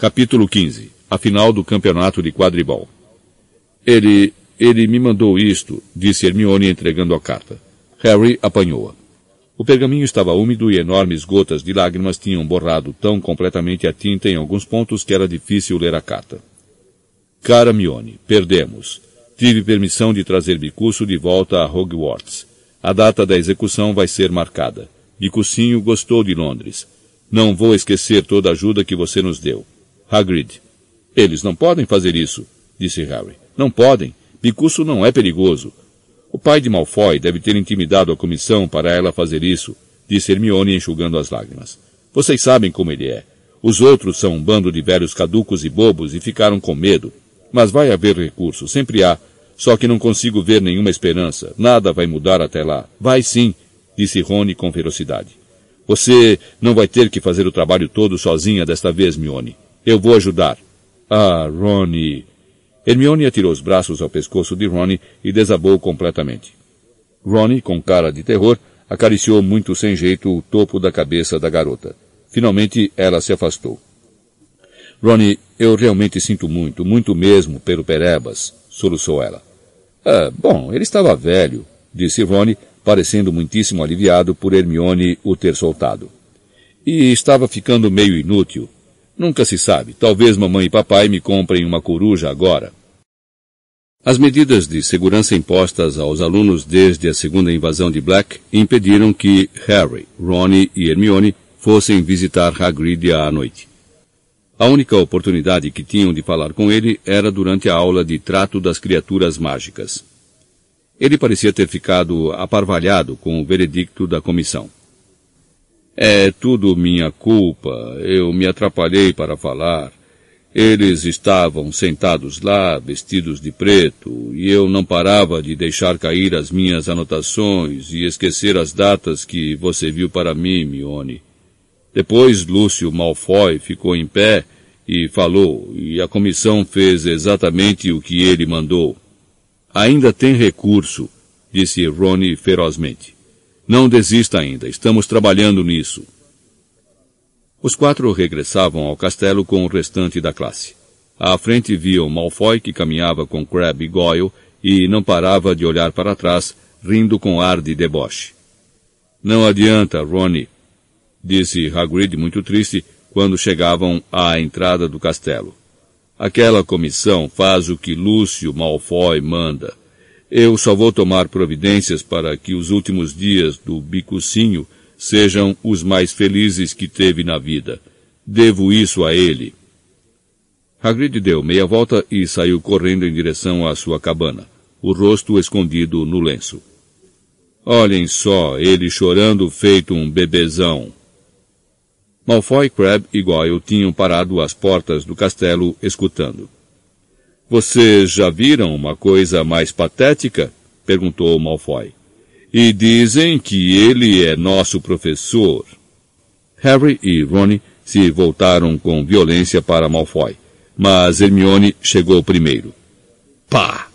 Capítulo 15. A final do campeonato de quadribol. Ele, ele me mandou isto, disse Hermione entregando a carta. Harry apanhou-a. O pergaminho estava úmido e enormes gotas de lágrimas tinham borrado tão completamente a tinta em alguns pontos que era difícil ler a carta. Cara Mione, perdemos. Tive permissão de trazer Bicuço de volta a Hogwarts. A data da execução vai ser marcada. Bicucinho gostou de Londres. Não vou esquecer toda a ajuda que você nos deu. Hagrid. Eles não podem fazer isso, disse Harry. Não podem. Bicuço não é perigoso. O pai de Malfoy deve ter intimidado a comissão para ela fazer isso, disse Hermione enxugando as lágrimas. Vocês sabem como ele é. Os outros são um bando de velhos caducos e bobos e ficaram com medo. Mas vai haver recurso, sempre há. Só que não consigo ver nenhuma esperança. Nada vai mudar até lá. Vai sim, disse Rony com ferocidade. Você não vai ter que fazer o trabalho todo sozinha desta vez, Mione. Eu vou ajudar. Ah, Ronnie, Hermione atirou os braços ao pescoço de Ronnie e desabou completamente. Ronnie, com cara de terror, acariciou muito sem jeito o topo da cabeça da garota. Finalmente ela se afastou. Ronnie, eu realmente sinto muito, muito mesmo pelo Perebas, soluçou ela. Ah, bom, ele estava velho, disse Ronnie, parecendo muitíssimo aliviado por Hermione o ter soltado. E estava ficando meio inútil, Nunca se sabe. Talvez mamãe e papai me comprem uma coruja agora. As medidas de segurança impostas aos alunos desde a segunda invasão de Black impediram que Harry, Ron e Hermione fossem visitar Hagrid à noite. A única oportunidade que tinham de falar com ele era durante a aula de trato das criaturas mágicas. Ele parecia ter ficado aparvalhado com o veredicto da comissão. É tudo minha culpa. Eu me atrapalhei para falar. Eles estavam sentados lá, vestidos de preto, e eu não parava de deixar cair as minhas anotações e esquecer as datas que você viu para mim, Mione. Depois Lúcio Malfoy ficou em pé e falou, e a comissão fez exatamente o que ele mandou. Ainda tem recurso, disse Rony ferozmente. Não desista ainda, estamos trabalhando nisso. Os quatro regressavam ao castelo com o restante da classe. À frente viam Malfoy que caminhava com Crabbe e Goyle e não parava de olhar para trás, rindo com ar de deboche. Não adianta, Ronnie, disse Hagrid muito triste quando chegavam à entrada do castelo. Aquela comissão faz o que Lúcio Malfoy manda. Eu só vou tomar providências para que os últimos dias do bicucinho sejam os mais felizes que teve na vida. Devo isso a ele. Hagrid deu meia volta e saiu correndo em direção à sua cabana, o rosto escondido no lenço. Olhem só, ele chorando feito um bebezão. Malfoy, Crabbe e Goyle tinham parado às portas do castelo, escutando. Vocês já viram uma coisa mais patética? perguntou Malfoy. E dizem que ele é nosso professor. Harry e Ron se voltaram com violência para Malfoy, mas Hermione chegou primeiro. Pá!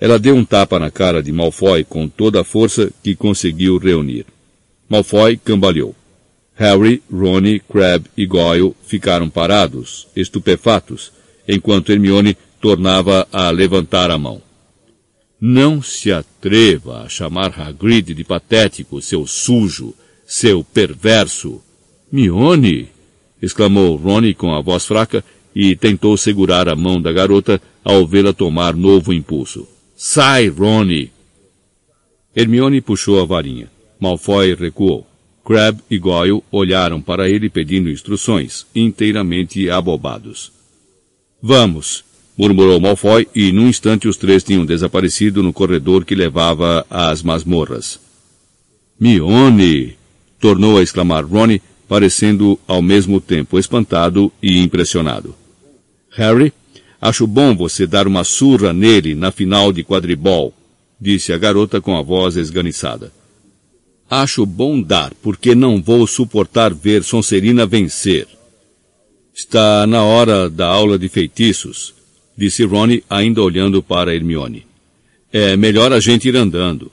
Ela deu um tapa na cara de Malfoy com toda a força que conseguiu reunir. Malfoy cambaleou. Harry, Ron, Crabbe e Goyle ficaram parados, estupefatos, enquanto Hermione tornava a levantar a mão. Não se atreva a chamar Hagrid de patético, seu sujo, seu perverso. Mione! exclamou Ronnie com a voz fraca e tentou segurar a mão da garota ao vê-la tomar novo impulso. Sai, Ronnie! Hermione puxou a varinha. Malfoy recuou. Crabbe e Goyle olharam para ele pedindo instruções, inteiramente abobados. Vamos, murmurou Malfoy, e num instante os três tinham desaparecido no corredor que levava às masmorras. Mione! tornou a exclamar Ronnie, parecendo ao mesmo tempo espantado e impressionado. Harry, acho bom você dar uma surra nele na final de quadribol, disse a garota com a voz esganiçada. Acho bom dar, porque não vou suportar ver Sonserina vencer. Está na hora da aula de feitiços, disse Ronnie, ainda olhando para Hermione. É melhor a gente ir andando.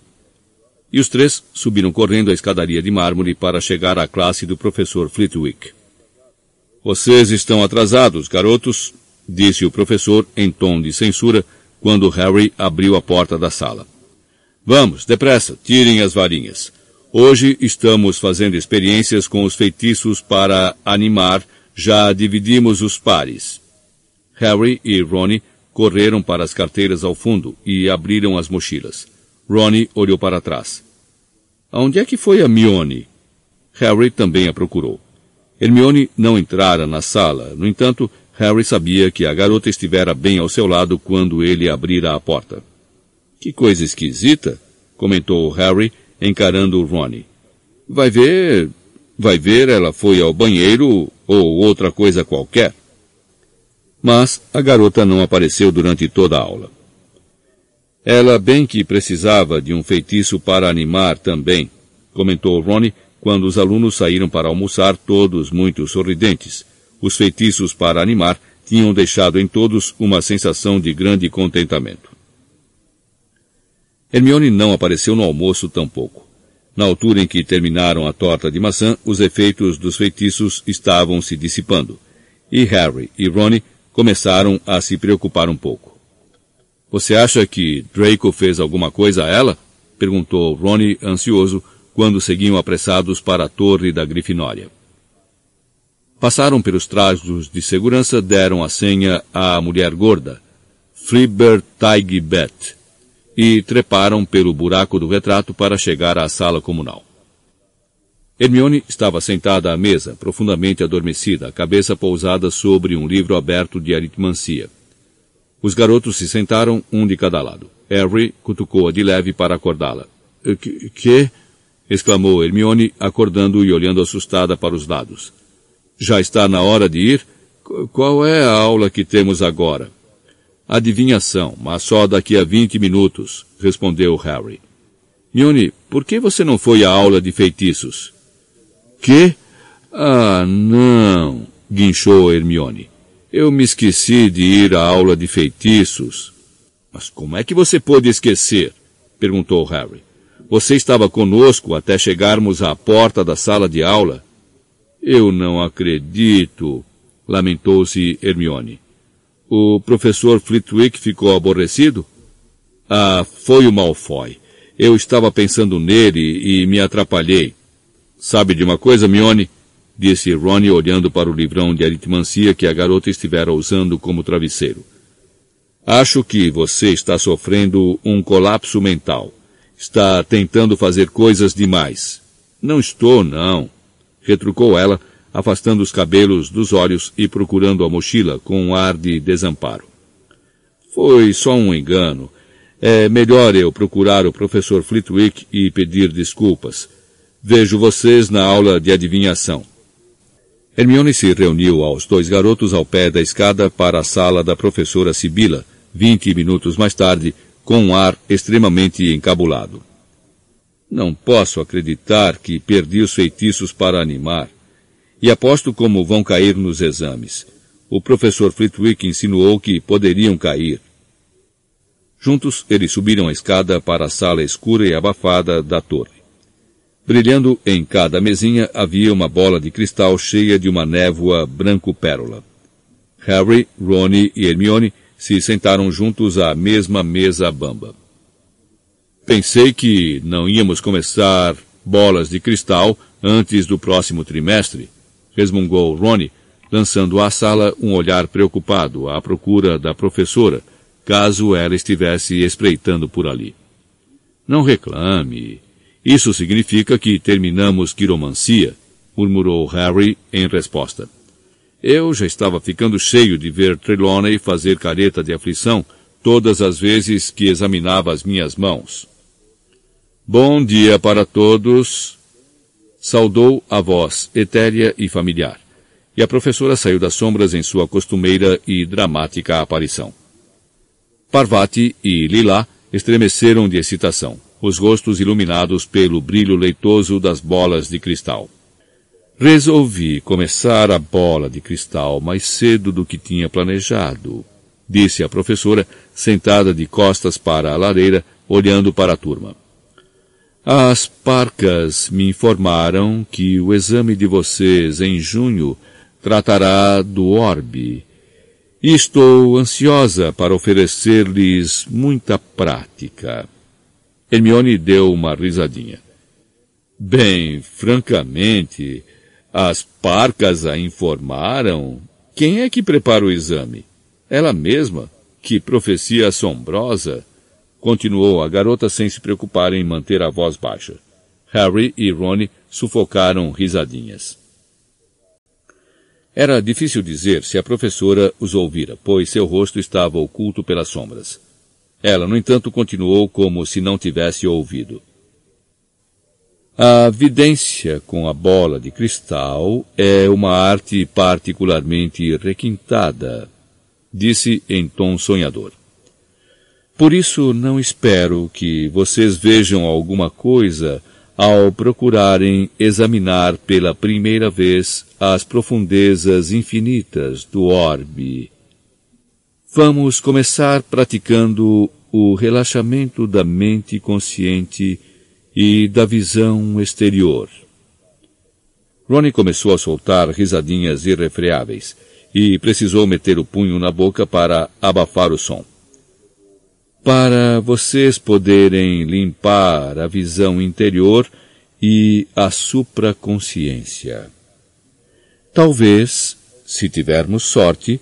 E os três subiram correndo a escadaria de mármore para chegar à classe do professor Flitwick. Vocês estão atrasados, garotos, disse o professor em tom de censura quando Harry abriu a porta da sala. Vamos, depressa, tirem as varinhas. Hoje estamos fazendo experiências com os feitiços para animar, já dividimos os pares. Harry e Ronnie correram para as carteiras ao fundo e abriram as mochilas. Ronnie olhou para trás. Aonde é que foi a Mione? Harry também a procurou. Hermione não entrara na sala, no entanto, Harry sabia que a garota estivera bem ao seu lado quando ele abrira a porta. Que coisa esquisita, comentou Harry, encarando Ronnie. Vai ver, vai ver, ela foi ao banheiro ou outra coisa qualquer. Mas a garota não apareceu durante toda a aula. Ela bem que precisava de um feitiço para animar também, comentou Ronnie quando os alunos saíram para almoçar, todos muito sorridentes. Os feitiços para animar tinham deixado em todos uma sensação de grande contentamento. Hermione não apareceu no almoço tampouco. Na altura em que terminaram a torta de maçã, os efeitos dos feitiços estavam se dissipando, e Harry e Ronnie começaram a se preocupar um pouco. Você acha que Draco fez alguma coisa a ela? perguntou Ronnie ansioso quando seguiam apressados para a torre da Grifinória. Passaram pelos trajos de segurança, deram a senha à mulher gorda, Friber Taigbet, e treparam pelo buraco do retrato para chegar à sala comunal. Hermione estava sentada à mesa, profundamente adormecida, a cabeça pousada sobre um livro aberto de aritmancia. Os garotos se sentaram, um de cada lado. Harry cutucou-a de leve para acordá-la. Que? que? exclamou Hermione, acordando e olhando assustada para os lados. Já está na hora de ir? Qual é a aula que temos agora? Adivinhação, mas só daqui a vinte minutos, respondeu Harry. Hermione, por que você não foi à aula de feitiços? Que? Ah, não, guinchou Hermione. Eu me esqueci de ir à aula de feitiços. Mas como é que você pôde esquecer? perguntou Harry. Você estava conosco até chegarmos à porta da sala de aula? Eu não acredito, lamentou-se Hermione. O professor Flitwick ficou aborrecido? Ah, foi o Malfoy. Eu estava pensando nele e me atrapalhei. Sabe de uma coisa, Mione? Disse Ronnie olhando para o livrão de aritmancia que a garota estivera usando como travesseiro. Acho que você está sofrendo um colapso mental. Está tentando fazer coisas demais. Não estou, não. Retrucou ela, afastando os cabelos dos olhos e procurando a mochila com um ar de desamparo. Foi só um engano. É melhor eu procurar o professor Flitwick e pedir desculpas. Vejo vocês na aula de adivinhação. Hermione se reuniu aos dois garotos ao pé da escada para a sala da professora Sibila, vinte minutos mais tarde, com um ar extremamente encabulado. Não posso acreditar que perdi os feitiços para animar. E aposto como vão cair nos exames. O professor Flitwick insinuou que poderiam cair. Juntos, eles subiram a escada para a sala escura e abafada da torre. Brilhando em cada mesinha havia uma bola de cristal cheia de uma névoa branco-pérola. Harry, Ronnie e Hermione se sentaram juntos à mesma mesa bamba. Pensei que não íamos começar bolas de cristal antes do próximo trimestre, resmungou Ronnie, lançando à sala um olhar preocupado à procura da professora, caso ela estivesse espreitando por ali. Não reclame. Isso significa que terminamos quiromancia, murmurou Harry em resposta. Eu já estava ficando cheio de ver Trelawney fazer careta de aflição todas as vezes que examinava as minhas mãos. Bom dia para todos, saudou a voz etérea e familiar, e a professora saiu das sombras em sua costumeira e dramática aparição. Parvati e Lila estremeceram de excitação, os rostos iluminados pelo brilho leitoso das bolas de cristal. Resolvi começar a bola de cristal mais cedo do que tinha planejado, disse a professora, sentada de costas para a lareira, olhando para a turma. As parcas me informaram que o exame de vocês em junho tratará do orbe. Estou ansiosa para oferecer-lhes muita prática. Hermione deu uma risadinha. Bem, francamente, as parcas a informaram. Quem é que prepara o exame? Ela mesma? Que profecia assombrosa! Continuou a garota sem se preocupar em manter a voz baixa. Harry e Ron sufocaram risadinhas. Era difícil dizer se a professora os ouvira, pois seu rosto estava oculto pelas sombras. Ela, no entanto, continuou como se não tivesse ouvido. A vidência com a bola de cristal é uma arte particularmente requintada, disse em tom sonhador. Por isso não espero que vocês vejam alguma coisa ao procurarem examinar pela primeira vez as profundezas infinitas do orbe. Vamos começar praticando o relaxamento da mente consciente e da visão exterior. Ronnie começou a soltar risadinhas irrefreáveis e precisou meter o punho na boca para abafar o som para vocês poderem limpar a visão interior e a supraconsciência. Talvez, se tivermos sorte,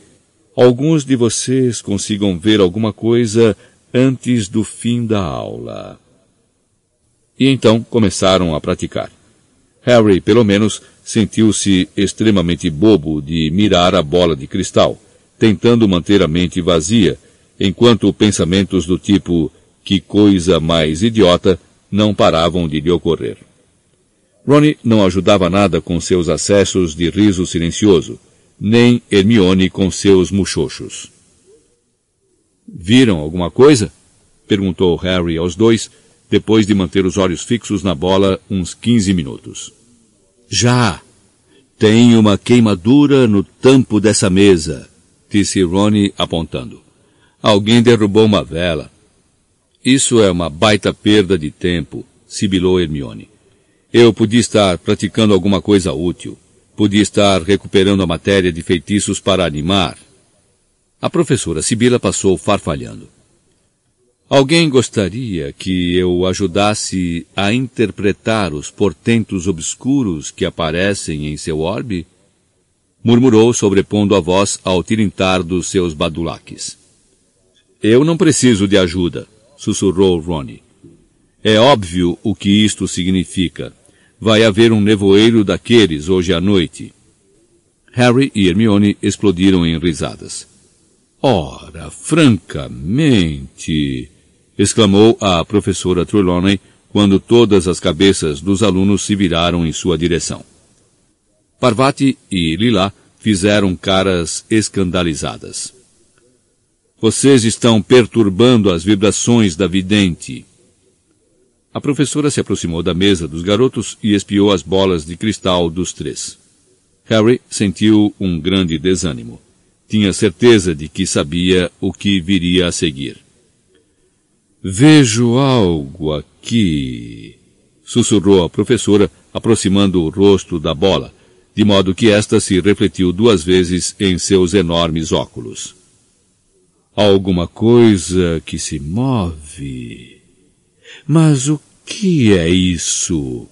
alguns de vocês consigam ver alguma coisa antes do fim da aula. E então começaram a praticar. Harry, pelo menos, sentiu-se extremamente bobo de mirar a bola de cristal, tentando manter a mente vazia enquanto pensamentos do tipo que coisa mais idiota não paravam de lhe ocorrer. Ronnie não ajudava nada com seus acessos de riso silencioso, nem Hermione com seus muxoxos. Viram alguma coisa? perguntou Harry aos dois, depois de manter os olhos fixos na bola uns quinze minutos. Já! Tem uma queimadura no tampo dessa mesa, disse Ronnie apontando. Alguém derrubou uma vela. Isso é uma baita perda de tempo, sibilou Hermione. Eu podia estar praticando alguma coisa útil. Podia estar recuperando a matéria de feitiços para animar. A professora Sibila passou farfalhando. Alguém gostaria que eu ajudasse a interpretar os portentos obscuros que aparecem em seu orbe? Murmurou, sobrepondo a voz ao tilintar dos seus badulaques. Eu não preciso de ajuda, sussurrou Ronnie. É óbvio o que isto significa. Vai haver um nevoeiro daqueles hoje à noite. Harry e Hermione explodiram em risadas. Ora, francamente, exclamou a professora Trelawney quando todas as cabeças dos alunos se viraram em sua direção. Parvati e Lila fizeram caras escandalizadas. Vocês estão perturbando as vibrações da vidente. A professora se aproximou da mesa dos garotos e espiou as bolas de cristal dos três. Harry sentiu um grande desânimo. Tinha certeza de que sabia o que viria a seguir. Vejo algo aqui, sussurrou a professora, aproximando o rosto da bola, de modo que esta se refletiu duas vezes em seus enormes óculos alguma coisa que se move. Mas o que é isso?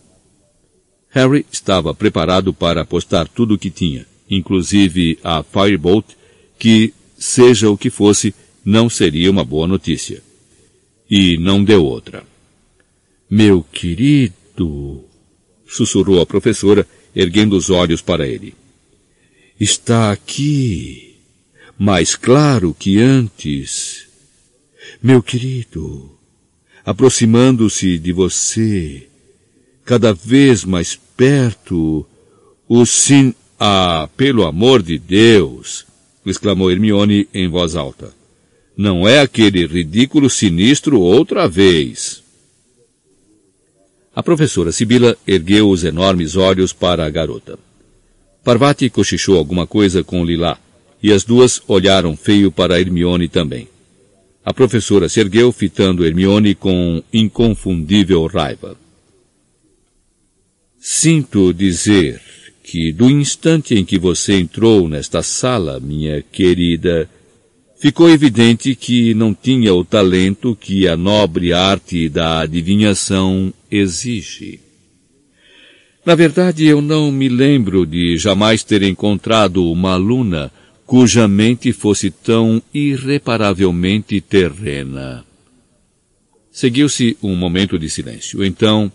Harry estava preparado para apostar tudo o que tinha, inclusive a Firebolt, que, seja o que fosse, não seria uma boa notícia. E não deu outra. Meu querido, sussurrou a professora, erguendo os olhos para ele. Está aqui mais claro que antes. Meu querido, aproximando-se de você, cada vez mais perto, o sin... Ah, pelo amor de Deus! exclamou Hermione em voz alta. Não é aquele ridículo sinistro outra vez. A professora Sibila ergueu os enormes olhos para a garota. Parvati cochichou alguma coisa com Lilá, e as duas olharam feio para Hermione também. A professora se ergueu, fitando Hermione com inconfundível raiva. Sinto dizer que do instante em que você entrou nesta sala, minha querida, ficou evidente que não tinha o talento que a nobre arte da adivinhação exige. Na verdade, eu não me lembro de jamais ter encontrado uma aluna cuja mente fosse tão irreparavelmente terrena. Seguiu-se um momento de silêncio. Então,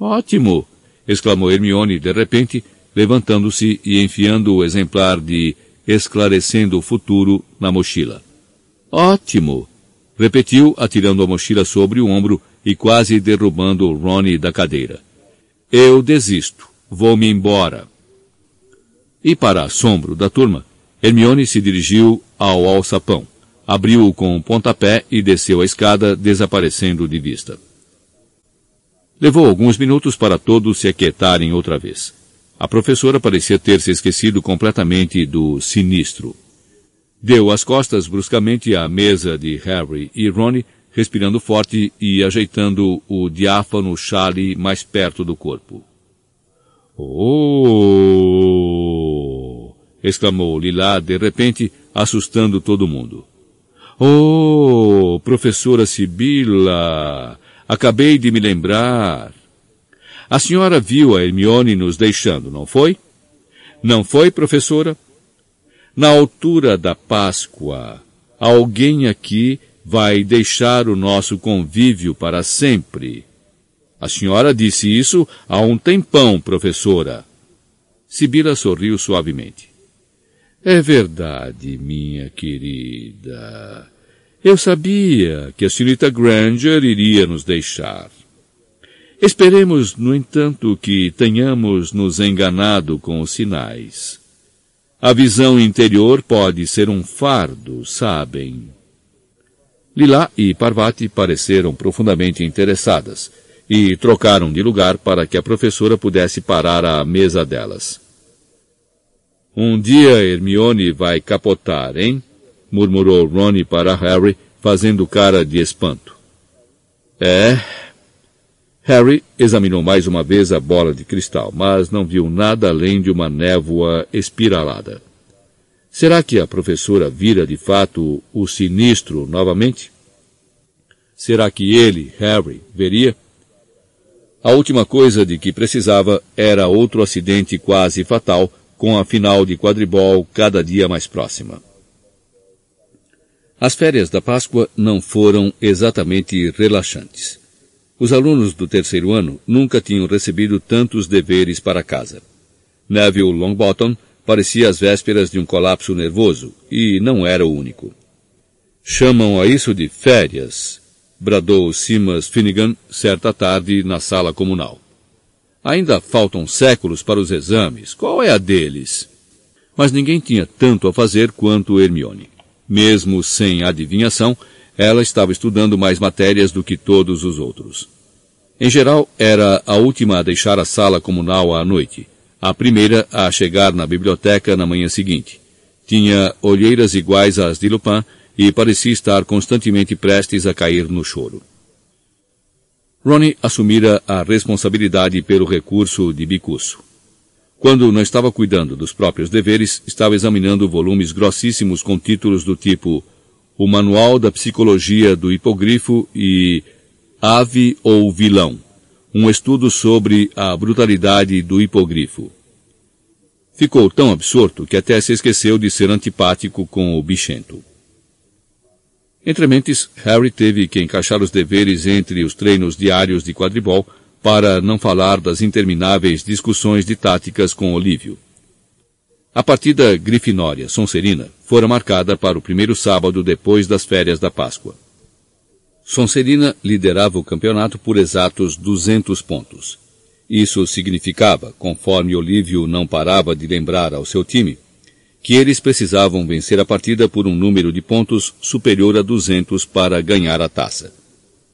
ótimo! exclamou Hermione de repente, levantando-se e enfiando o exemplar de Esclarecendo o Futuro na mochila. Ótimo! repetiu, atirando a mochila sobre o ombro e quase derrubando Ronnie da cadeira. Eu desisto. Vou-me embora. E para assombro da turma, Hermione se dirigiu ao alçapão, abriu-o com um pontapé e desceu a escada, desaparecendo de vista. Levou alguns minutos para todos se aquietarem outra vez. A professora parecia ter se esquecido completamente do sinistro. Deu as costas bruscamente à mesa de Harry e Ron, respirando forte e ajeitando o diáfano chale mais perto do corpo. Oh! Exclamou Lila de repente, assustando todo mundo. Oh, professora Sibila! Acabei de me lembrar. A senhora viu a Hermione nos deixando, não foi? Não foi, professora? Na altura da Páscoa, alguém aqui vai deixar o nosso convívio para sempre. A senhora disse isso há um tempão, professora. Sibila sorriu suavemente. É verdade, minha querida. Eu sabia que a senhorita Granger iria nos deixar. Esperemos, no entanto, que tenhamos nos enganado com os sinais. A visão interior pode ser um fardo, sabem. Lila e Parvati pareceram profundamente interessadas e trocaram de lugar para que a professora pudesse parar à mesa delas. Um dia Hermione vai capotar, hein? murmurou Ronnie para Harry, fazendo cara de espanto. É, Harry examinou mais uma vez a bola de cristal, mas não viu nada além de uma névoa espiralada. Será que a professora vira de fato o sinistro novamente? Será que ele, Harry, veria? A última coisa de que precisava era outro acidente quase fatal, com a final de quadribol cada dia mais próxima. As férias da Páscoa não foram exatamente relaxantes. Os alunos do terceiro ano nunca tinham recebido tantos deveres para casa. Neville Longbottom parecia às vésperas de um colapso nervoso, e não era o único. Chamam a isso de férias, bradou Simas Finnegan certa tarde na sala comunal. Ainda faltam séculos para os exames. Qual é a deles? Mas ninguém tinha tanto a fazer quanto Hermione. Mesmo sem adivinhação, ela estava estudando mais matérias do que todos os outros. Em geral, era a última a deixar a sala comunal à noite, a primeira a chegar na biblioteca na manhã seguinte. Tinha olheiras iguais às de Lupin e parecia estar constantemente prestes a cair no choro. Ronnie assumira a responsabilidade pelo recurso de bicuço. Quando não estava cuidando dos próprios deveres, estava examinando volumes grossíssimos com títulos do tipo o Manual da Psicologia do Hipogrifo e Ave ou Vilão, um estudo sobre a brutalidade do hipogrifo. Ficou tão absorto que até se esqueceu de ser antipático com o bichento. Entre mentes, Harry teve que encaixar os deveres entre os treinos diários de quadribol para não falar das intermináveis discussões de táticas com Olívio. A partida Grifinória Sonserina fora marcada para o primeiro sábado depois das férias da Páscoa. Sonserina liderava o campeonato por exatos 200 pontos. Isso significava, conforme Olívio não parava de lembrar ao seu time, que eles precisavam vencer a partida por um número de pontos superior a 200 para ganhar a taça.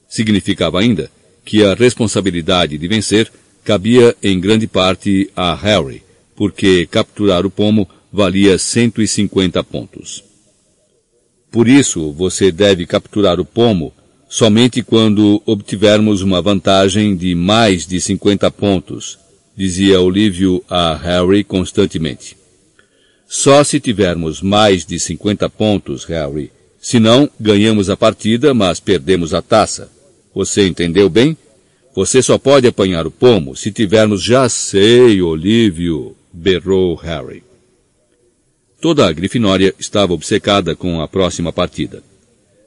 Significava ainda que a responsabilidade de vencer cabia em grande parte a Harry, porque capturar o pomo valia 150 pontos. Por isso, você deve capturar o pomo somente quando obtivermos uma vantagem de mais de 50 pontos, dizia Olívio a Harry constantemente. Só se tivermos mais de 50 pontos, Harry. Senão, ganhamos a partida, mas perdemos a taça. Você entendeu bem? Você só pode apanhar o pomo se tivermos já sei, Olívio, berrou Harry. Toda a Grifinória estava obcecada com a próxima partida.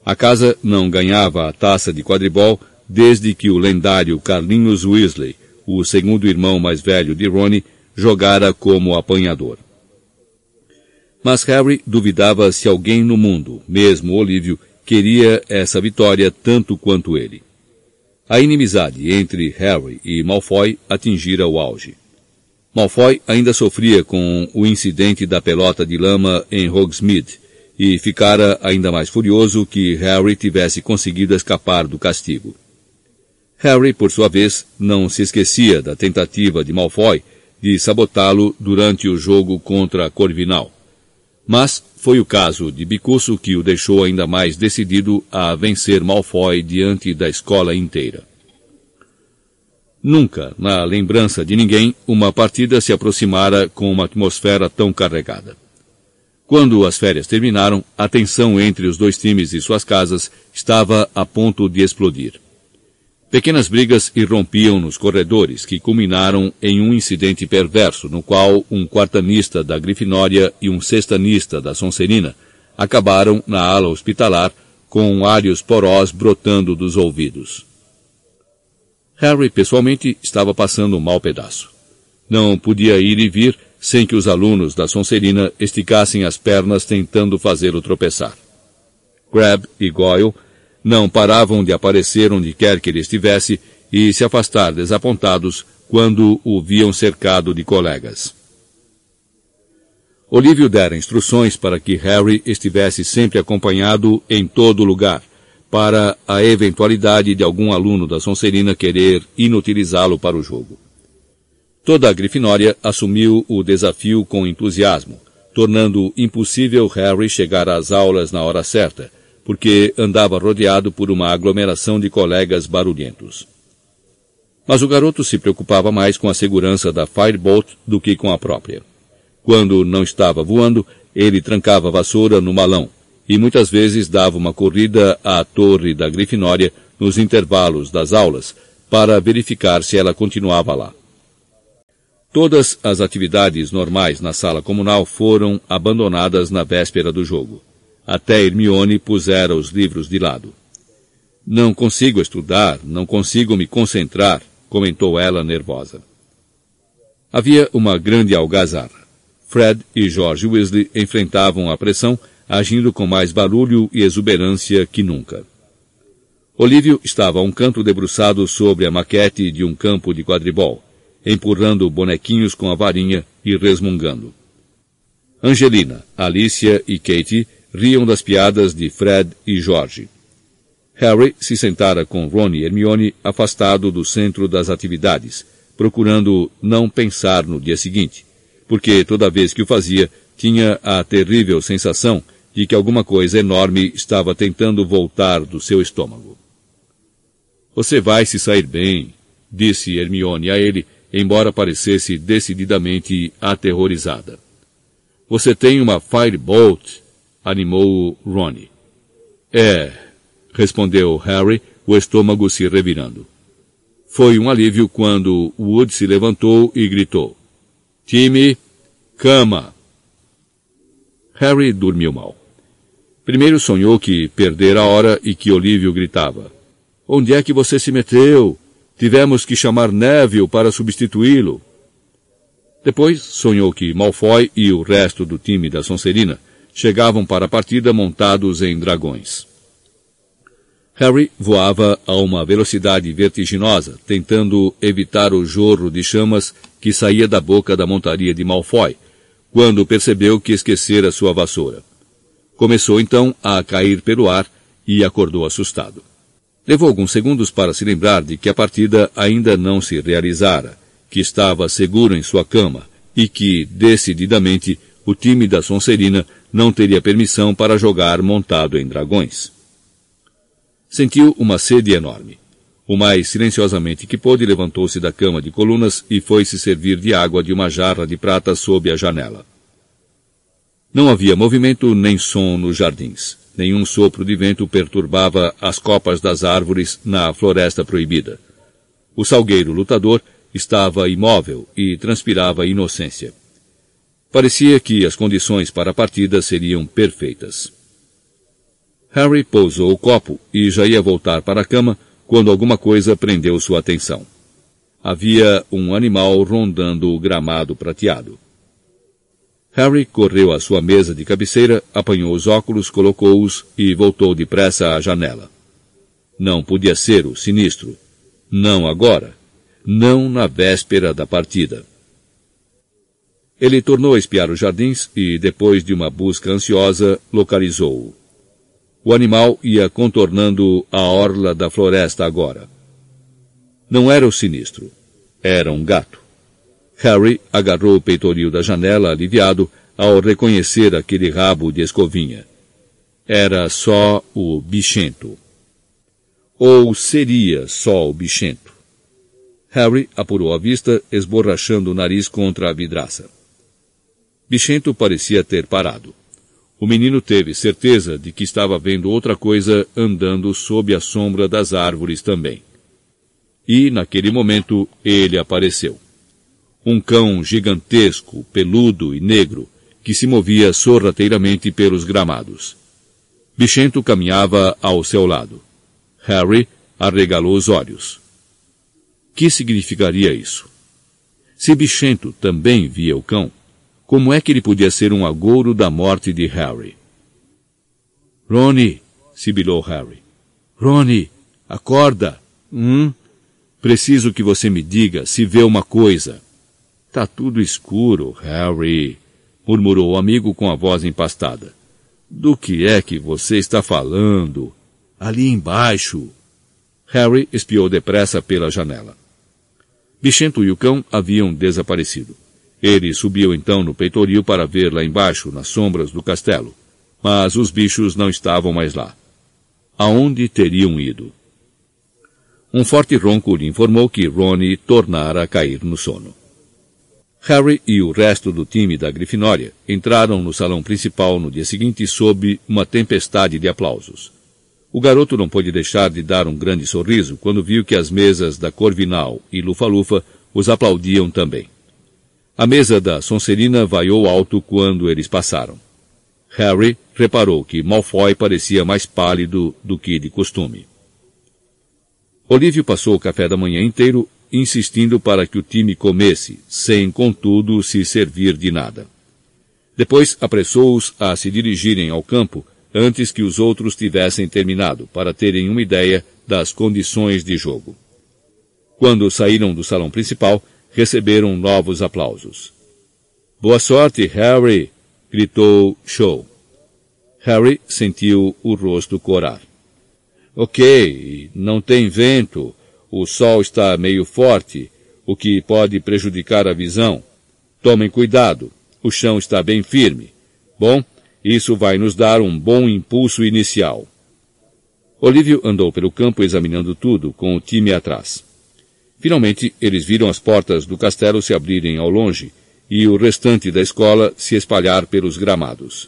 A casa não ganhava a taça de quadribol desde que o lendário Carlinhos Weasley, o segundo irmão mais velho de Ronnie, jogara como apanhador. Mas Harry duvidava se alguém no mundo, mesmo Olívio, queria essa vitória tanto quanto ele. A inimizade entre Harry e Malfoy atingira o auge. Malfoy ainda sofria com o incidente da pelota de lama em Hogsmeade e ficara ainda mais furioso que Harry tivesse conseguido escapar do castigo. Harry, por sua vez, não se esquecia da tentativa de Malfoy de sabotá-lo durante o jogo contra Corvinal. Mas foi o caso de Bicuço que o deixou ainda mais decidido a vencer Malfoy diante da escola inteira. Nunca, na lembrança de ninguém, uma partida se aproximara com uma atmosfera tão carregada. Quando as férias terminaram, a tensão entre os dois times e suas casas estava a ponto de explodir. Pequenas brigas irrompiam nos corredores, que culminaram em um incidente perverso, no qual um quartanista da Grifinória e um sextanista da Sonserina acabaram na ala hospitalar com áreos porós brotando dos ouvidos. Harry, pessoalmente, estava passando um mau pedaço. Não podia ir e vir sem que os alunos da Sonserina esticassem as pernas tentando fazê-lo tropeçar. Crab e Goyle não paravam de aparecer onde quer que ele estivesse e se afastar desapontados quando o viam cercado de colegas. Olívio dera instruções para que Harry estivesse sempre acompanhado em todo lugar, para a eventualidade de algum aluno da Sonserina querer inutilizá-lo para o jogo. Toda a Grifinória assumiu o desafio com entusiasmo, tornando impossível Harry chegar às aulas na hora certa, porque andava rodeado por uma aglomeração de colegas barulhentos. Mas o garoto se preocupava mais com a segurança da Firebolt do que com a própria. Quando não estava voando, ele trancava a vassoura no malão, e muitas vezes dava uma corrida à torre da Grifinória nos intervalos das aulas para verificar se ela continuava lá. Todas as atividades normais na sala comunal foram abandonadas na véspera do jogo. Até Hermione pusera os livros de lado. Não consigo estudar, não consigo me concentrar, comentou ela nervosa. Havia uma grande algazarra. Fred e George Weasley enfrentavam a pressão agindo com mais barulho e exuberância que nunca. Olívio estava a um canto debruçado sobre a maquete de um campo de quadribol, empurrando bonequinhos com a varinha e resmungando. Angelina, Alicia e Katie riam das piadas de Fred e George. Harry se sentara com Ron e Hermione afastado do centro das atividades, procurando não pensar no dia seguinte, porque toda vez que o fazia, tinha a terrível sensação de que alguma coisa enorme estava tentando voltar do seu estômago. Você vai se sair bem, disse Hermione a ele, embora parecesse decididamente aterrorizada. Você tem uma Firebolt, animou Ronnie. É, respondeu Harry, o estômago se revirando. Foi um alívio quando Wood se levantou e gritou. Time, cama! Harry dormiu mal. Primeiro sonhou que perdera a hora e que Olívio gritava. Onde é que você se meteu? Tivemos que chamar Neville para substituí-lo. Depois sonhou que Malfoy e o resto do time da Sonserina chegavam para a partida montados em dragões. Harry voava a uma velocidade vertiginosa, tentando evitar o jorro de chamas que saía da boca da montaria de Malfoy, quando percebeu que esquecera sua vassoura. Começou então a cair pelo ar e acordou assustado. Levou alguns segundos para se lembrar de que a partida ainda não se realizara, que estava seguro em sua cama e que, decididamente, o time da Sonserina não teria permissão para jogar montado em dragões. Sentiu uma sede enorme. O mais silenciosamente que pôde levantou-se da cama de colunas e foi se servir de água de uma jarra de prata sob a janela. Não havia movimento nem som nos jardins. Nenhum sopro de vento perturbava as copas das árvores na floresta proibida. O salgueiro lutador estava imóvel e transpirava inocência. Parecia que as condições para a partida seriam perfeitas. Harry pousou o copo e já ia voltar para a cama quando alguma coisa prendeu sua atenção. Havia um animal rondando o gramado prateado. Harry correu à sua mesa de cabeceira, apanhou os óculos, colocou-os e voltou depressa à janela. Não podia ser o sinistro. Não agora. Não na véspera da partida. Ele tornou a espiar os jardins e, depois de uma busca ansiosa, localizou-o. O animal ia contornando a orla da floresta agora. Não era o sinistro. Era um gato. Harry agarrou o peitoril da janela aliviado ao reconhecer aquele rabo de escovinha. Era só o bichento. Ou seria só o bichento. Harry apurou a vista, esborrachando o nariz contra a vidraça. Bichento parecia ter parado. O menino teve certeza de que estava vendo outra coisa andando sob a sombra das árvores também. E, naquele momento, ele apareceu um cão gigantesco, peludo e negro, que se movia sorrateiramente pelos gramados. Bichento caminhava ao seu lado. Harry arregalou os olhos. Que significaria isso? Se Bichento também via o cão, como é que ele podia ser um agouro da morte de Harry? Ronnie, sibilou Harry. Ronnie, acorda. Hum? Preciso que você me diga se vê uma coisa. Tá tudo escuro, Harry, murmurou o amigo com a voz empastada. Do que é que você está falando? Ali embaixo. Harry espiou depressa pela janela. Bichento e o cão haviam desaparecido. Ele subiu então no peitoril para ver lá embaixo, nas sombras do castelo. Mas os bichos não estavam mais lá. Aonde teriam ido? Um forte ronco lhe informou que Ronnie tornara a cair no sono. Harry e o resto do time da Grifinória entraram no salão principal no dia seguinte sob uma tempestade de aplausos. O garoto não pôde deixar de dar um grande sorriso quando viu que as mesas da Corvinal e Lufa-Lufa os aplaudiam também. A mesa da Sonserina vaiou alto quando eles passaram. Harry reparou que Malfoy parecia mais pálido do que de costume. Olívio passou o café da manhã inteiro insistindo para que o time comesse, sem, contudo, se servir de nada. Depois apressou-os a se dirigirem ao campo antes que os outros tivessem terminado, para terem uma ideia das condições de jogo. Quando saíram do salão principal, receberam novos aplausos. Boa sorte, Harry! gritou Show. Harry sentiu o rosto corar. Ok, não tem vento, o sol está meio forte, o que pode prejudicar a visão. Tomem cuidado, o chão está bem firme. Bom, isso vai nos dar um bom impulso inicial. Olívio andou pelo campo examinando tudo, com o time atrás. Finalmente, eles viram as portas do castelo se abrirem ao longe e o restante da escola se espalhar pelos gramados.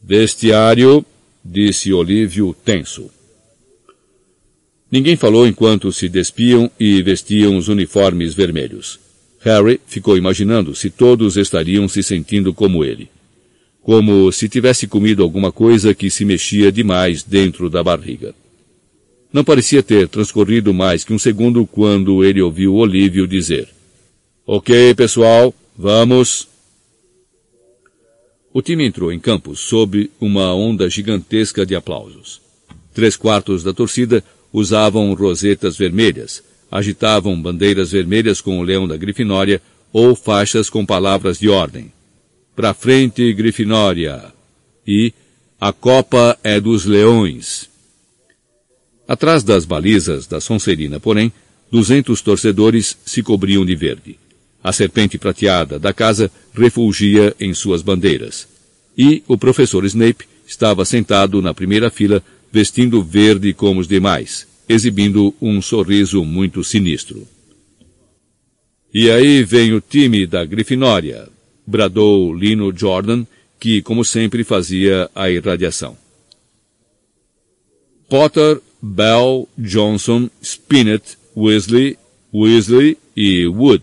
Vestiário, disse Olívio tenso. Ninguém falou enquanto se despiam e vestiam os uniformes vermelhos. Harry ficou imaginando se todos estariam se sentindo como ele. Como se tivesse comido alguma coisa que se mexia demais dentro da barriga. Não parecia ter transcorrido mais que um segundo quando ele ouviu Olívio dizer: Ok, pessoal, vamos. O time entrou em campo sob uma onda gigantesca de aplausos. Três quartos da torcida usavam rosetas vermelhas, agitavam bandeiras vermelhas com o leão da Grifinória ou faixas com palavras de ordem. Pra frente, Grifinória! E a Copa é dos Leões! Atrás das balizas da Sonserina, porém, duzentos torcedores se cobriam de verde. A serpente prateada da casa refulgia em suas bandeiras. E o professor Snape estava sentado na primeira fila vestindo verde como os demais, exibindo um sorriso muito sinistro. E aí vem o time da Grifinória, bradou Lino Jordan, que, como sempre, fazia a irradiação. Potter, Bell, Johnson, Spinett, Weasley, Weasley e Wood.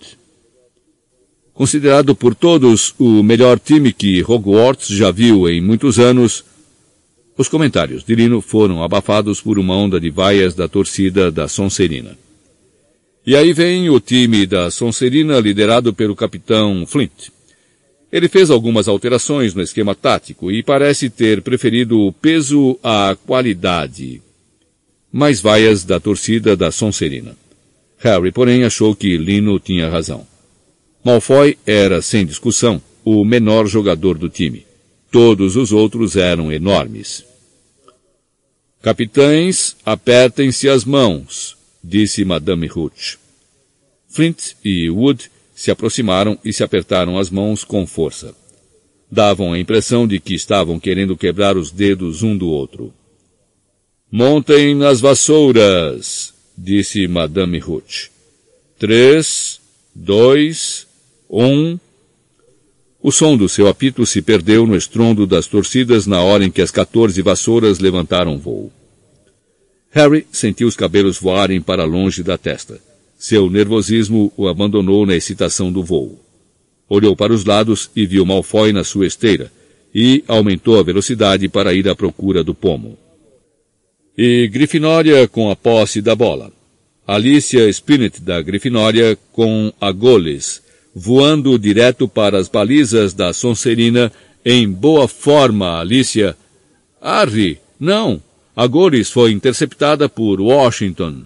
Considerado por todos o melhor time que Hogwarts já viu em muitos anos, os comentários de Lino foram abafados por uma onda de vaias da torcida da Sonserina. E aí vem o time da Sonserina liderado pelo capitão Flint. Ele fez algumas alterações no esquema tático e parece ter preferido o peso à qualidade. Mais vaias da torcida da Sonserina. Harry, porém, achou que Lino tinha razão. Malfoy era, sem discussão, o menor jogador do time. Todos os outros eram enormes. Capitães, apertem-se as mãos, disse Madame Hooch. Flint e Wood se aproximaram e se apertaram as mãos com força. Davam a impressão de que estavam querendo quebrar os dedos um do outro. Montem nas vassouras, disse Madame Hooch. Três, dois, um. O som do seu apito se perdeu no estrondo das torcidas na hora em que as quatorze vassouras levantaram voo. Harry sentiu os cabelos voarem para longe da testa. Seu nervosismo o abandonou na excitação do voo. Olhou para os lados e viu Malfoy na sua esteira, e aumentou a velocidade para ir à procura do pomo. E Grifinória com a posse da bola. Alicia Spinett da Grifinória com a Goles, voando direto para as balizas da Sonserina em boa forma, Alicia. Harry, não! A Goles foi interceptada por Washington.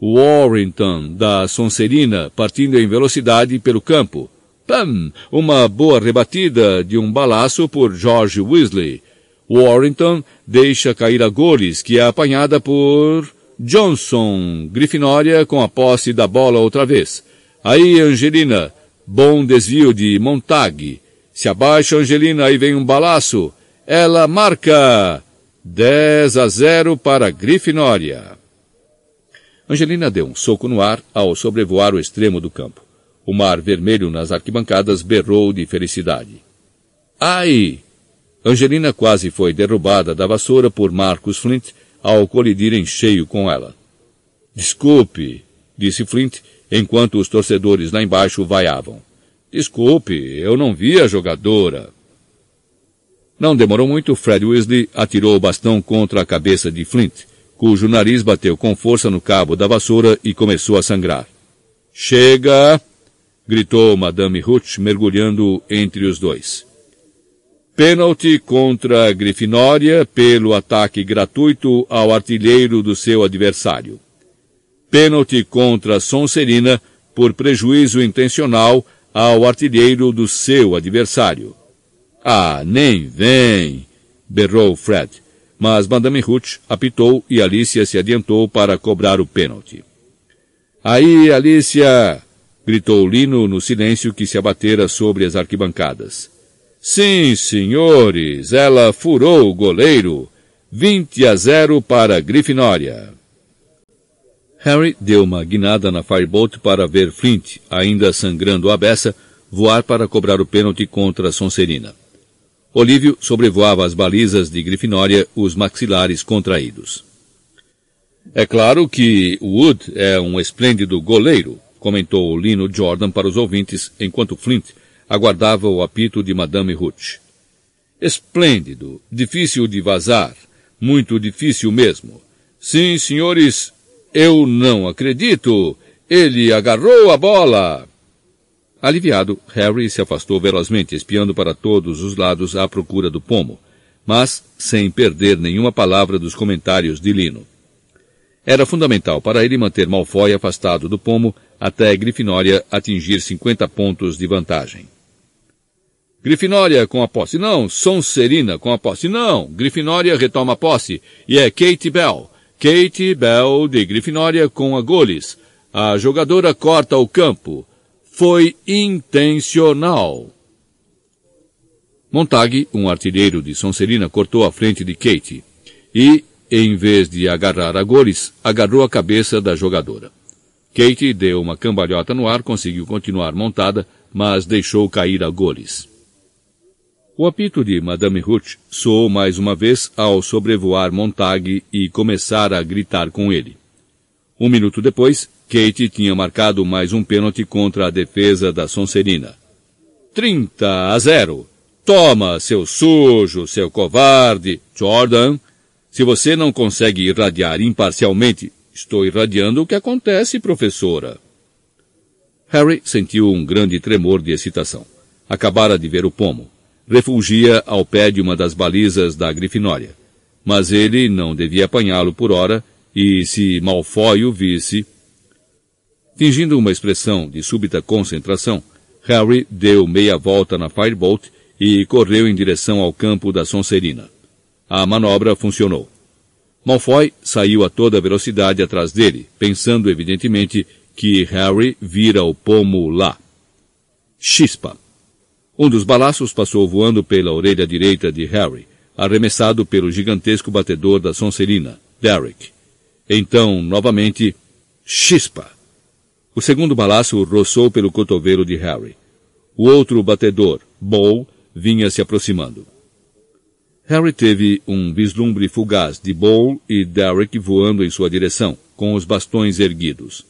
Warrington, da Sonserina, partindo em velocidade pelo campo. Pam! Uma boa rebatida de um balaço por George Weasley. Warrington deixa cair a Goles, que é apanhada por Johnson, Grifinória com a posse da bola outra vez. Aí Angelina, bom desvio de Montag. Se abaixa Angelina, e vem um balaço. Ela marca! 10 a 0 para Grifinória. Angelina deu um soco no ar ao sobrevoar o extremo do campo. O mar vermelho nas arquibancadas berrou de felicidade. Ai! Angelina quase foi derrubada da vassoura por Marcus Flint ao colidir em cheio com ela. Desculpe, disse Flint, enquanto os torcedores lá embaixo vaiavam. Desculpe, eu não vi a jogadora. Não demorou muito, Fred Weasley atirou o bastão contra a cabeça de Flint, cujo nariz bateu com força no cabo da vassoura e começou a sangrar. Chega! gritou Madame Hooch, mergulhando entre os dois. Pênalti contra a Grifinória pelo ataque gratuito ao artilheiro do seu adversário. Pênalti contra Sonserina por prejuízo intencional ao artilheiro do seu adversário. Ah, nem vem! berrou Fred. Mas Madame Ruth apitou e Alicia se adiantou para cobrar o pênalti. Aí, Alicia! gritou Lino no silêncio que se abatera sobre as arquibancadas. Sim, senhores, ela furou o goleiro. 20 a 0 para Grifinória. Harry deu uma guinada na Firebolt para ver Flint, ainda sangrando a beça, voar para cobrar o pênalti contra Sonserina. Olívio sobrevoava as balizas de Grifinória, os maxilares contraídos. É claro que Wood é um esplêndido goleiro, comentou Lino Jordan para os ouvintes, enquanto Flint aguardava o apito de Madame Hooch. Esplêndido, difícil de vazar, muito difícil mesmo. Sim, senhores, eu não acredito. Ele agarrou a bola. Aliviado, Harry se afastou velozmente, espiando para todos os lados à procura do pomo, mas sem perder nenhuma palavra dos comentários de Lino. Era fundamental para ele manter Malfoy afastado do pomo até Grifinória atingir 50 pontos de vantagem. Grifinória com a posse. Não, Sonserina com a posse. Não, Grifinória retoma a posse. E é Kate Bell. Kate Bell de Grifinória com a Goles. A jogadora corta o campo foi intencional. Montag, um artilheiro de Sonserina, cortou a frente de Kate. E em vez de agarrar a Goles, agarrou a cabeça da jogadora. Kate deu uma cambalhota no ar, conseguiu continuar montada, mas deixou cair a Goles. O apito de Madame Ruth soou mais uma vez ao sobrevoar Montague e começar a gritar com ele. Um minuto depois, Kate tinha marcado mais um pênalti contra a defesa da Sonserina. 30 a 0. Toma, seu sujo, seu covarde. Jordan, se você não consegue irradiar imparcialmente, estou irradiando o que acontece, professora. Harry sentiu um grande tremor de excitação. Acabara de ver o pomo. Refugia ao pé de uma das balizas da Grifinória. Mas ele não devia apanhá-lo por hora, e se Malfoy o visse... Fingindo uma expressão de súbita concentração, Harry deu meia volta na Firebolt e correu em direção ao campo da Sonserina. A manobra funcionou. Malfoy saiu a toda velocidade atrás dele, pensando evidentemente que Harry vira o pomo lá. Chispa. Um dos balaços passou voando pela orelha direita de Harry, arremessado pelo gigantesco batedor da Sonserina, Derek. Então, novamente, chispa. O segundo balaço roçou pelo cotovelo de Harry. O outro batedor, Bow, vinha se aproximando. Harry teve um vislumbre fugaz de Bowl e Derek voando em sua direção, com os bastões erguidos.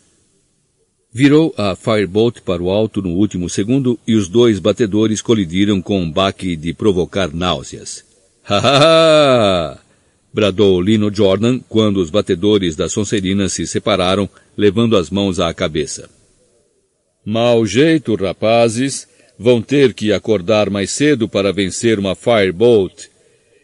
Virou a Firebolt para o alto no último segundo e os dois batedores colidiram com um baque de provocar náuseas. Ha ha ha! bradou Lino Jordan quando os batedores da Sonserina se separaram, levando as mãos à cabeça. Mau jeito, rapazes! Vão ter que acordar mais cedo para vencer uma Firebolt.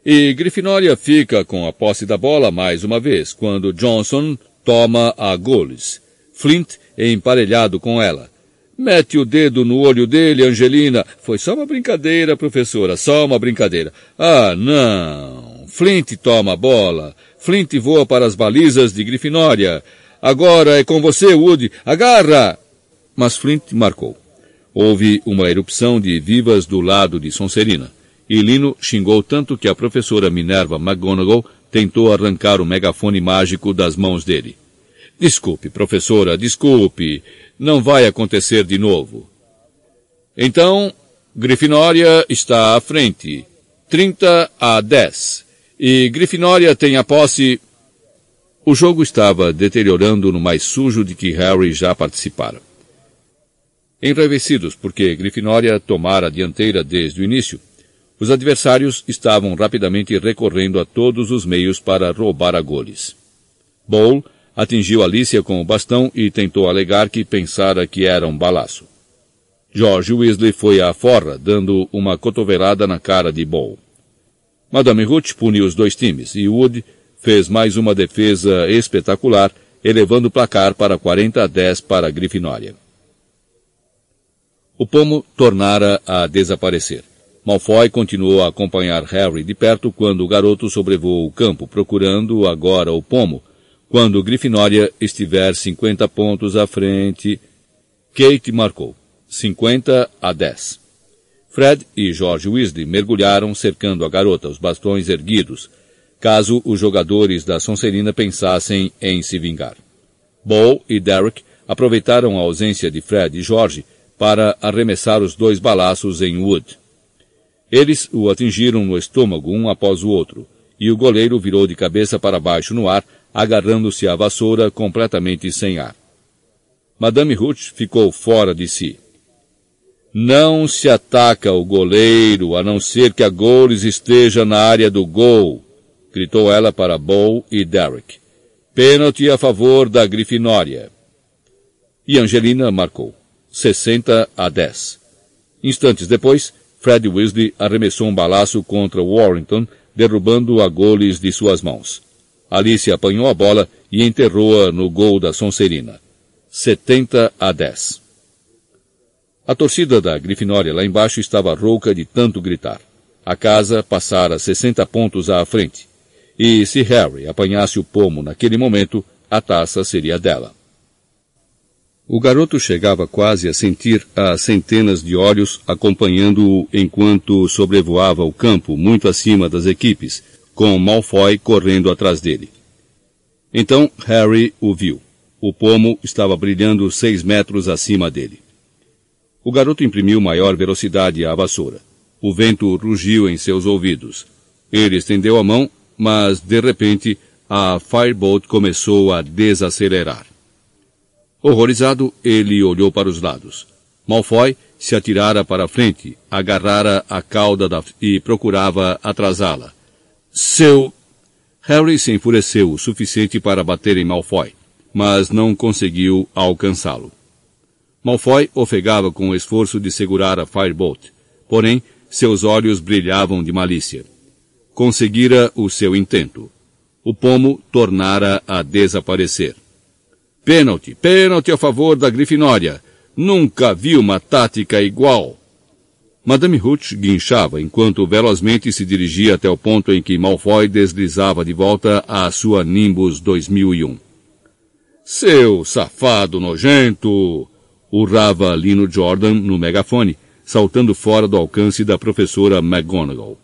E Grifinória fica com a posse da bola mais uma vez, quando Johnson toma a goles. Flint emparelhado com ela. Mete o dedo no olho dele, Angelina. Foi só uma brincadeira, professora, só uma brincadeira. Ah, não. Flint toma a bola. Flint voa para as balizas de Grifinória. Agora é com você, Woody. Agarra! Mas Flint marcou. Houve uma erupção de vivas do lado de Sonserina, e Lino xingou tanto que a professora Minerva McGonagall tentou arrancar o megafone mágico das mãos dele. Desculpe, professora, desculpe. Não vai acontecer de novo. Então, Grifinória está à frente. 30 a 10. E Grifinória tem a posse... O jogo estava deteriorando no mais sujo de que Harry já participara. Enraivecidos porque Grifinória tomara a dianteira desde o início, os adversários estavam rapidamente recorrendo a todos os meios para roubar a goles. Bowl atingiu Alicia com o bastão e tentou alegar que pensara que era um balaço. George Weasley foi à forra, dando uma cotovelada na cara de Bowl. Madame Ruth puniu os dois times e Wood fez mais uma defesa espetacular, elevando o placar para 40 a 10 para a Grifinória. O pomo tornara a desaparecer. Malfoy continuou a acompanhar Harry de perto quando o garoto sobrevoou o campo, procurando agora o pomo. Quando Grifinória estiver 50 pontos à frente, Kate marcou. 50 a 10. Fred e George Weasley mergulharam cercando a garota, os bastões erguidos, caso os jogadores da Sonserina pensassem em se vingar. Bo e Derek aproveitaram a ausência de Fred e George para arremessar os dois balaços em Wood. Eles o atingiram no estômago um após o outro, e o goleiro virou de cabeça para baixo no ar, agarrando-se à vassoura completamente sem ar. Madame Ruth ficou fora de si. Não se ataca o goleiro, a não ser que a Goles esteja na área do gol, gritou ela para Bow e Derek. Pênalti a favor da Grifinória. E Angelina marcou. 60 a 10. Instantes depois, Fred Weasley arremessou um balaço contra Warrington, derrubando-o a goles de suas mãos. Alice apanhou a bola e enterrou-a no gol da Sonserina. 70 a 10. A torcida da Grifinória lá embaixo estava rouca de tanto gritar. A casa passara 60 pontos à frente. E se Harry apanhasse o pomo naquele momento, a taça seria dela. O garoto chegava quase a sentir as centenas de olhos acompanhando-o enquanto sobrevoava o campo muito acima das equipes, com Malfoy correndo atrás dele. Então Harry o viu. O pomo estava brilhando seis metros acima dele. O garoto imprimiu maior velocidade à vassoura. O vento rugiu em seus ouvidos. Ele estendeu a mão, mas de repente a Firebolt começou a desacelerar. Horrorizado, ele olhou para os lados. Malfoy se atirara para a frente, agarrara a cauda da, e procurava atrasá-la. Seu... Harry se enfureceu o suficiente para bater em Malfoy, mas não conseguiu alcançá-lo. Malfoy ofegava com o esforço de segurar a Firebolt, porém seus olhos brilhavam de malícia. Conseguira o seu intento. O pomo tornara a desaparecer. Pênalti, pênalti a favor da Grifinória. Nunca vi uma tática igual. Madame Hooch guinchava enquanto velozmente se dirigia até o ponto em que Malfoy deslizava de volta à sua Nimbus 2001. Seu safado nojento! urrava Lino Jordan no megafone, saltando fora do alcance da professora McGonagall.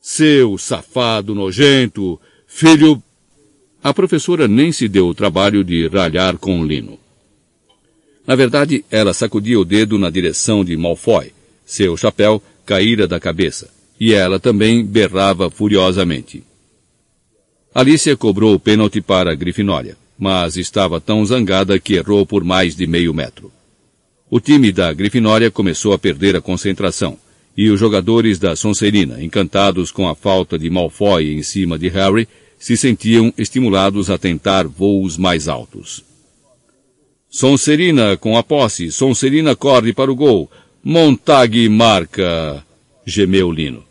Seu safado nojento! Filho... A professora nem se deu o trabalho de ralhar com Lino. Na verdade, ela sacudia o dedo na direção de Malfoy, seu chapéu caíra da cabeça, e ela também berrava furiosamente. Alicia cobrou o pênalti para a Grifinória, mas estava tão zangada que errou por mais de meio metro. O time da Grifinória começou a perder a concentração, e os jogadores da Sonserina, encantados com a falta de Malfoy em cima de Harry, se sentiam estimulados a tentar voos mais altos. Sonserina com a posse, Sonserina corre para o gol, Montag marca, gemeu Lino.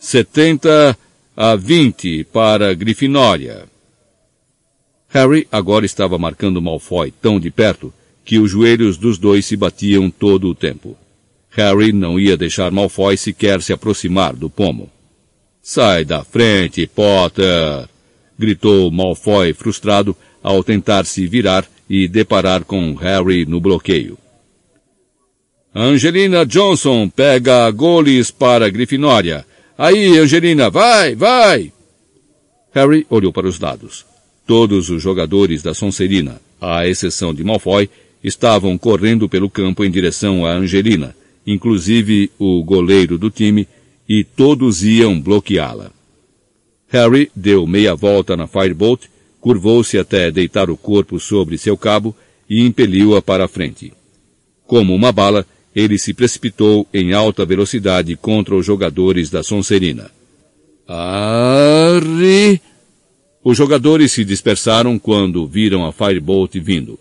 70 a 20 para Grifinória. Harry agora estava marcando Malfoy tão de perto que os joelhos dos dois se batiam todo o tempo. Harry não ia deixar Malfoy sequer se aproximar do pomo. Sai da frente, Potter! gritou Malfoy frustrado ao tentar se virar e deparar com Harry no bloqueio. Angelina Johnson pega goles para Grifinória. Aí, Angelina, vai, vai! Harry olhou para os lados. Todos os jogadores da Sonserina, à exceção de Malfoy, estavam correndo pelo campo em direção a Angelina, inclusive o goleiro do time, e todos iam bloqueá-la. Harry deu meia volta na Firebolt, curvou-se até deitar o corpo sobre seu cabo e impeliu-a para a frente. Como uma bala, ele se precipitou em alta velocidade contra os jogadores da Sonserina. Arre! Os jogadores se dispersaram quando viram a Firebolt vindo.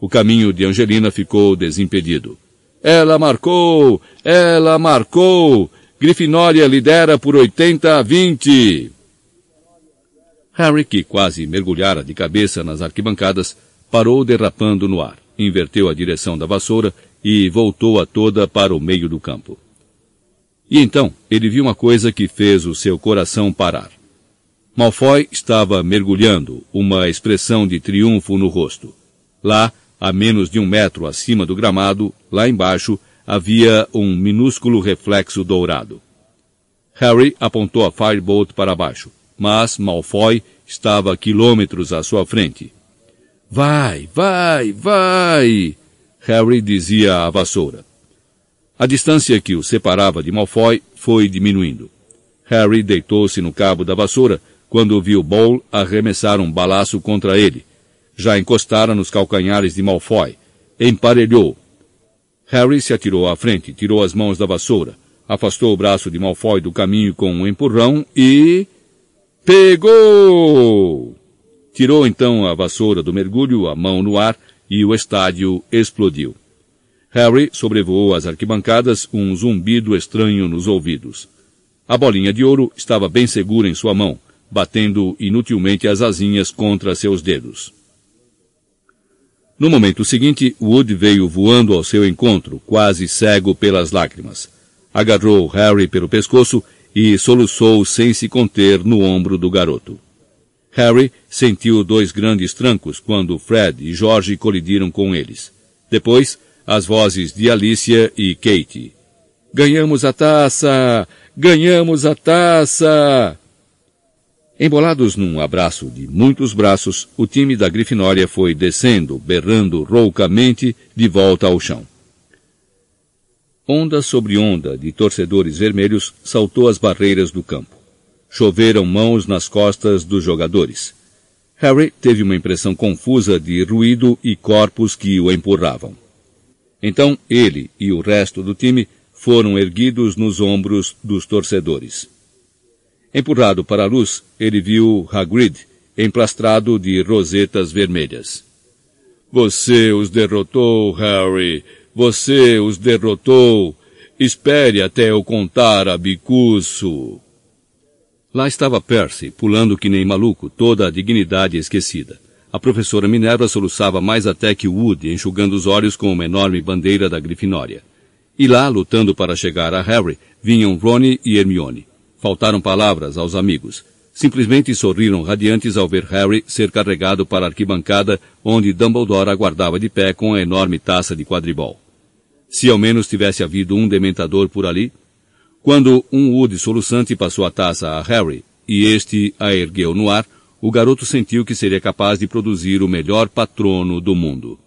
O caminho de Angelina ficou desimpedido. Ela marcou! Ela marcou! Grifinória lidera por 80 a 20. Harry, que quase mergulhara de cabeça nas arquibancadas, parou derrapando no ar, inverteu a direção da vassoura e voltou a toda para o meio do campo. E então ele viu uma coisa que fez o seu coração parar. Malfoy estava mergulhando, uma expressão de triunfo no rosto. Lá, a menos de um metro acima do gramado, lá embaixo, havia um minúsculo reflexo dourado. Harry apontou a Firebolt para baixo, mas Malfoy estava quilômetros à sua frente. Vai, vai, vai! Harry dizia à vassoura. A distância que o separava de Malfoy foi diminuindo. Harry deitou-se no cabo da vassoura quando viu Bowl arremessar um balaço contra ele. Já encostara nos calcanhares de Malfoy. Emparelhou. Harry se atirou à frente, tirou as mãos da vassoura, afastou o braço de Malfoy do caminho com um empurrão e... Pegou! Tirou então a vassoura do mergulho, a mão no ar, e o estádio explodiu. Harry sobrevoou as arquibancadas, um zumbido estranho nos ouvidos. A bolinha de ouro estava bem segura em sua mão, batendo inutilmente as asinhas contra seus dedos. No momento seguinte, Wood veio voando ao seu encontro, quase cego pelas lágrimas. Agarrou Harry pelo pescoço e soluçou sem se conter no ombro do garoto. Harry sentiu dois grandes trancos quando Fred e George colidiram com eles. Depois, as vozes de Alicia e Kate. Ganhamos a taça! Ganhamos a taça! Embolados num abraço de muitos braços, o time da Grifinória foi descendo, berrando roucamente, de volta ao chão. Onda sobre onda de torcedores vermelhos saltou as barreiras do campo. Choveram mãos nas costas dos jogadores. Harry teve uma impressão confusa de ruído e corpos que o empurravam. Então ele e o resto do time foram erguidos nos ombros dos torcedores. Empurrado para a luz, ele viu Hagrid emplastrado de rosetas vermelhas. Você os derrotou, Harry. Você os derrotou. Espere até eu contar a bicuço. Lá estava Percy, pulando que nem maluco, toda a dignidade esquecida. A professora Minerva soluçava mais até que Wood, enxugando os olhos com uma enorme bandeira da Grifinória. E lá, lutando para chegar a Harry, vinham Ronnie e Hermione. Faltaram palavras aos amigos. Simplesmente sorriram radiantes ao ver Harry ser carregado para a arquibancada onde Dumbledore aguardava de pé com a enorme taça de quadribol. Se ao menos tivesse havido um dementador por ali, quando um Wood soluçante passou a taça a Harry e este a ergueu no ar, o garoto sentiu que seria capaz de produzir o melhor patrono do mundo.